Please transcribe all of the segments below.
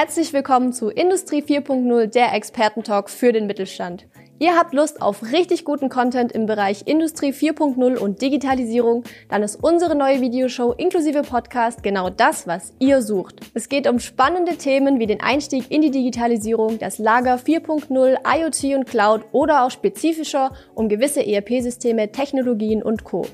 Herzlich willkommen zu Industrie 4.0, der Expertentalk für den Mittelstand. Ihr habt Lust auf richtig guten Content im Bereich Industrie 4.0 und Digitalisierung, dann ist unsere neue Videoshow inklusive Podcast genau das, was ihr sucht. Es geht um spannende Themen wie den Einstieg in die Digitalisierung, das Lager 4.0, IoT und Cloud oder auch spezifischer um gewisse ERP-Systeme, Technologien und Co.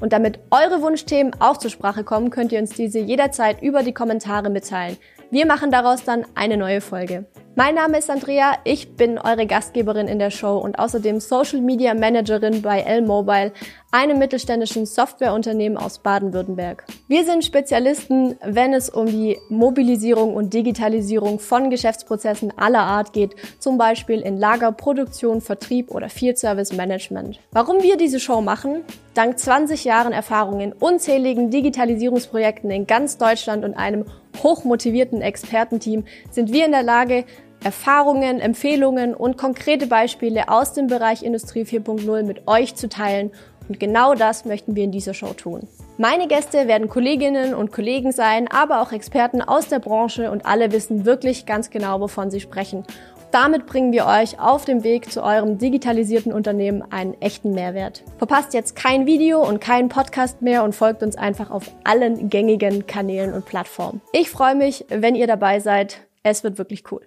Und damit eure Wunschthemen auch zur Sprache kommen, könnt ihr uns diese jederzeit über die Kommentare mitteilen. Wir machen daraus dann eine neue Folge. Mein Name ist Andrea, ich bin eure Gastgeberin in der Show und außerdem Social Media Managerin bei L-Mobile, einem mittelständischen Softwareunternehmen aus Baden-Württemberg. Wir sind Spezialisten, wenn es um die Mobilisierung und Digitalisierung von Geschäftsprozessen aller Art geht, zum Beispiel in Lager, Produktion, Vertrieb oder Field Service Management. Warum wir diese Show machen? Dank 20 Jahren Erfahrung in unzähligen Digitalisierungsprojekten in ganz Deutschland und einem hochmotivierten Expertenteam sind wir in der Lage, Erfahrungen, Empfehlungen und konkrete Beispiele aus dem Bereich Industrie 4.0 mit euch zu teilen. Und genau das möchten wir in dieser Show tun. Meine Gäste werden Kolleginnen und Kollegen sein, aber auch Experten aus der Branche und alle wissen wirklich ganz genau, wovon sie sprechen. Damit bringen wir euch auf dem Weg zu eurem digitalisierten Unternehmen einen echten Mehrwert. Verpasst jetzt kein Video und keinen Podcast mehr und folgt uns einfach auf allen gängigen Kanälen und Plattformen. Ich freue mich, wenn ihr dabei seid. Es wird wirklich cool.